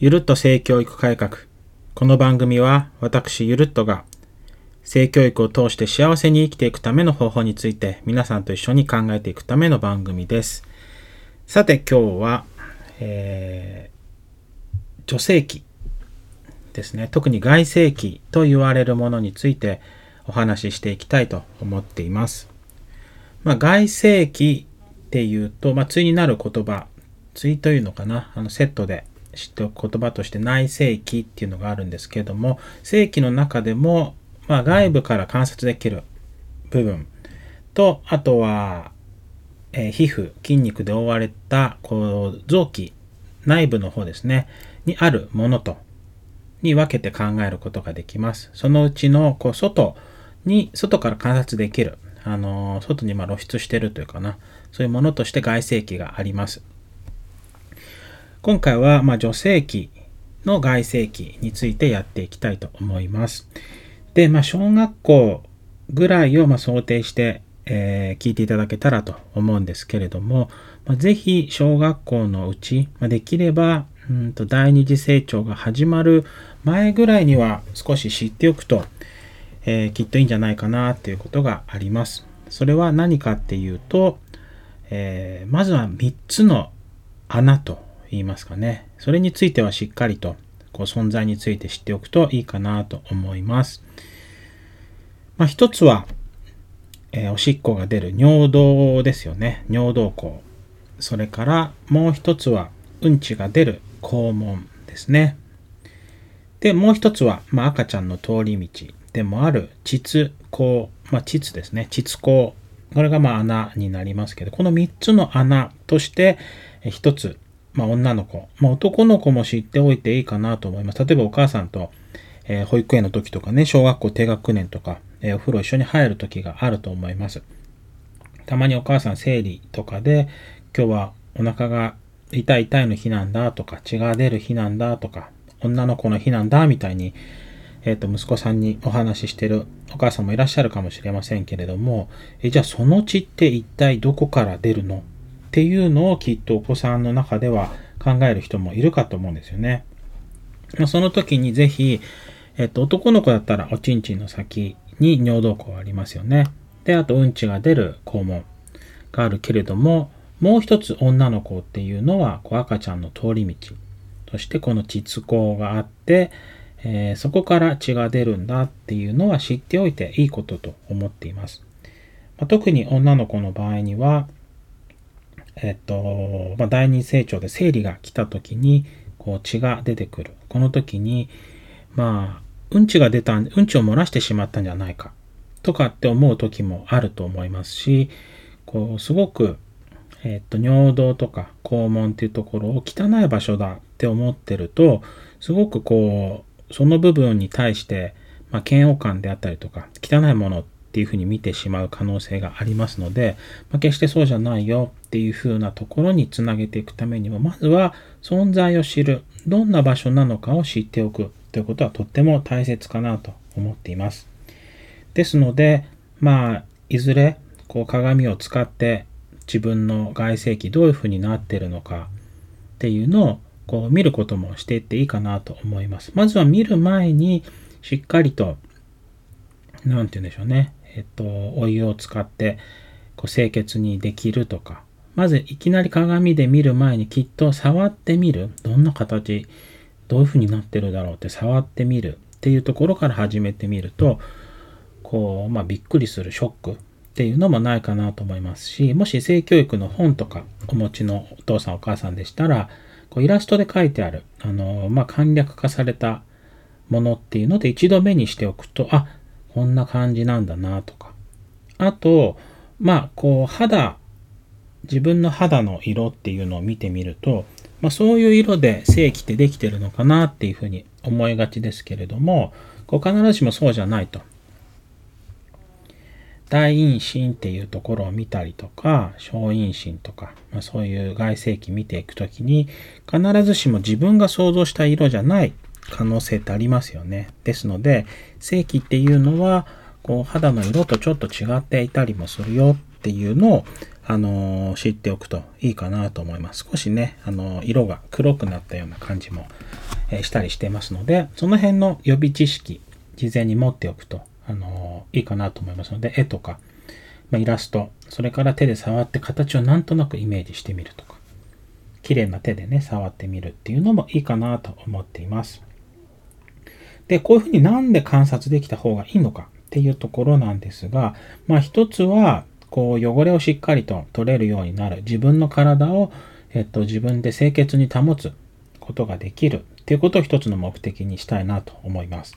ゆるっと性教育改革。この番組は私ゆるっとが性教育を通して幸せに生きていくための方法について皆さんと一緒に考えていくための番組です。さて今日は、えー女性器ですね。特に外性器と言われるものについてお話ししていきたいと思っています。まあ、外性器っていうと、まあ、対になる言葉、対というのかな、あのセットで知っておく言葉として内性器っていうのがあるんですけども、性器の中でも、まあ、外部から観察できる部分と、あとは、えー皮膚、筋肉で覆われたこう臓器、内部の方ですね、にあるものと、に分けて考えることができます。そのうちのこう外に、外から観察できる、あのー外にま露出してるというかな、そういうものとして外性器があります。今回はまあ女性器の外性器についてやっていきたいと思います。で、まあ、小学校ぐらいをまあ想定して、えー聞いていただけたらと思うんですけれども、まあ、ぜひ小学校のうち、まあ、できればうんと第二次成長が始まる前ぐらいには少し知っておくと、えーきっといいんじゃないかなっていうことがあります。それは何かっていうと、えーまずは3つの穴と言いますかね。それについてはしっかりとこう存在について知っておくといいかなと思います。まあ、一つは、えーおしっこが出る尿道ですよね。尿道口。それからもう一つはうんちが出る肛門ですね。で、もう一つは、まあ、赤ちゃんの通り道でもある膣口、まあ、膣ですね。膣口。これがまあ穴になりますけど、この3つの穴として、え一つ、まあ、女の子、まあ、男の子も知っておいていいかなと思います。例えばお母さんと、えー保育園の時とかね、小学校低学年とか、えーお風呂一緒に入る時があると思います。たまにお母さん生理とかで、今日はお腹が痛い痛いの日なんだとか、血が出る日なんだとか、女の子の日なんだみたいに、えっ、と、息子さんにお話ししてるお母さんもいらっしゃるかもしれませんけれども、えじゃあその血って一体どこから出るのっていうのをきっとお子さんの中では考える人もいるかと思うんですよね。まその時にぜひ、えっと、男の子だったらおちんちんの先に尿道口ありますよね。で、あとうんちが出る肛門があるけれども、もう一つ女の子っていうのはこう赤ちゃんの通り道としてこの膣口があって、えーそこから血が出るんだっていうのは知っておいていいことと思っています。まあ特に女の子の場合には、えっと、まあ、第二成長で生理が来た時に、こう血が出てくる。この時に、まあ、うんちが出た、うんちを漏らしてしまったんじゃないか。とかって思う時もあると思いますし、こう、すごく、えっと、尿道とか肛門っていうところを汚い場所だって思ってると、すごくこう、その部分に対して、まあ、嫌悪感であったりとか、汚いものっていうふうに見てしまう可能性がありますので、まあ、決してそうじゃないよっていうふうなところにつなげていくためにも、まずは存在を知る、どんな場所なのかを知っておくということはとっても大切かなと思っています。ですので、まあ、いずれ、こう鏡を使って自分の外性器どういうふうになってるのかっていうのをこう見ることもしていっていいかなと思います。まずは見る前にしっかりと、なんて言うんでしょうね。えっと、お湯を使ってこう清潔にできるとか、まずいきなり鏡で見る前にきっと触ってみる。どんな形、どういうふうになってるだろうって触ってみる。っていうところから始めてみると、こう、まあ、びっくりするショック。っていうのもないかなと思いますし、もし性教育の本とかお持ちのお父さんお母さんでしたら、こうイラストで書いてある、あの、まあ、簡略化されたものっていうので一度目にしておくと、あ、こんな感じなんだなとか。あと、まあ、こう、肌、自分の肌の色っていうのを見てみると、まあ、そういう色で正規ってできてるのかなっていうふうに思いがちですけれども、こう必ずしもそうじゃないと。大陰唇っていうところを見たりとか、小陰唇とか、まあ、そういう外性器見ていくときに、必ずしも自分が想像した色じゃない可能性ってありますよね。ですので、性器っていうのは、こう肌の色とちょっと違っていたりもするよっていうのを、あの知っておくといいかなと思います。少しね、あの色が黒くなったような感じも、えしたりしてますので、その辺の予備知識、事前に持っておくと、あのいいかなと思いますので、絵とか、ま、イラスト、それから手で触って形をなんとなくイメージしてみるとか、綺麗な手でね、触ってみるっていうのもいいかなと思っています。で、こういうふうになんで観察できた方がいいのかっていうところなんですが、まあ一つは、こう汚れをしっかりと取れるようになる。自分の体を、えっと、自分で清潔に保つことができるっていうことを一つの目的にしたいなと思います。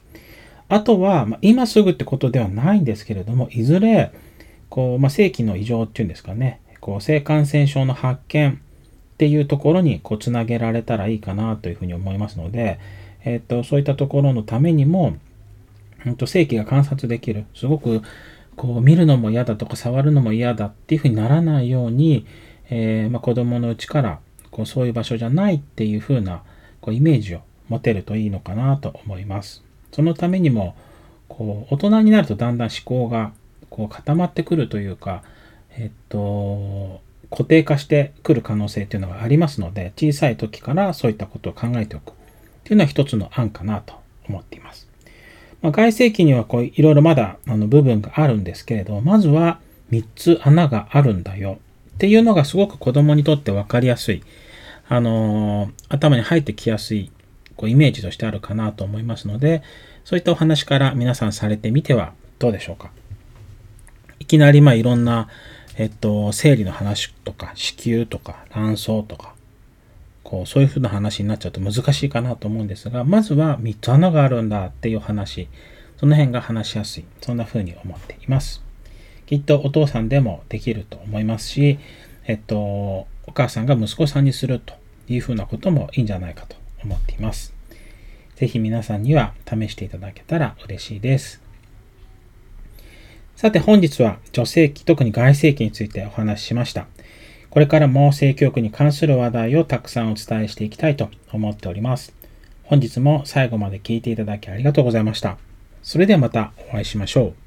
あとは、まあ、今すぐってことではないんですけれども、いずれ、こう、まあ、正規の異常っていうんですかね、こう、性感染症の発見っていうところに、こう、つなげられたらいいかなというふうに思いますので、えっと、そういったところのためにも、うんと、正規が観察できる。すごく、こう見るのも嫌だとか触るのも嫌だっていうふうにならないように、えー、まあ、子供のうちからこうそういう場所じゃないっていうふうなこうイメージを持てるといいのかなと思います。そのためにもこう大人になるとだんだん思考がこう固まってくるというか、えっと、固定化してくる可能性っていうのがありますので小さい時からそういったことを考えておくっていうのは一つの案かなと思っています。まあ、外性器にはこういろいろまだあの部分があるんですけれど、まずは3つ穴があるんだよっていうのがすごく子供にとって分かりやすい、あのー、頭に入ってきやすいこうイメージとしてあるかなと思いますので、そういったお話から皆さんされてみてはどうでしょうか。いきなりまあいろんな、えっと、生理の話とか、子宮とか、卵巣とか、こう、そういうふうな話になっちゃうと難しいかなと思うんですが、まずは3つ穴があるんだっていう話、その辺が話しやすい、そんなふうに思っています。きっとお父さんでもできると思いますし、えっと、お母さんが息子さんにするというふうなこともいいんじゃないかと思っています。ぜひ皆さんには試していただけたら嬉しいです。さて本日は女性器、特に外性器についてお話ししました。これからも性教育に関する話題をたくさんお伝えしていきたいと思っております。本日も最後まで聞いていただきありがとうございました。それではまたお会いしましょう。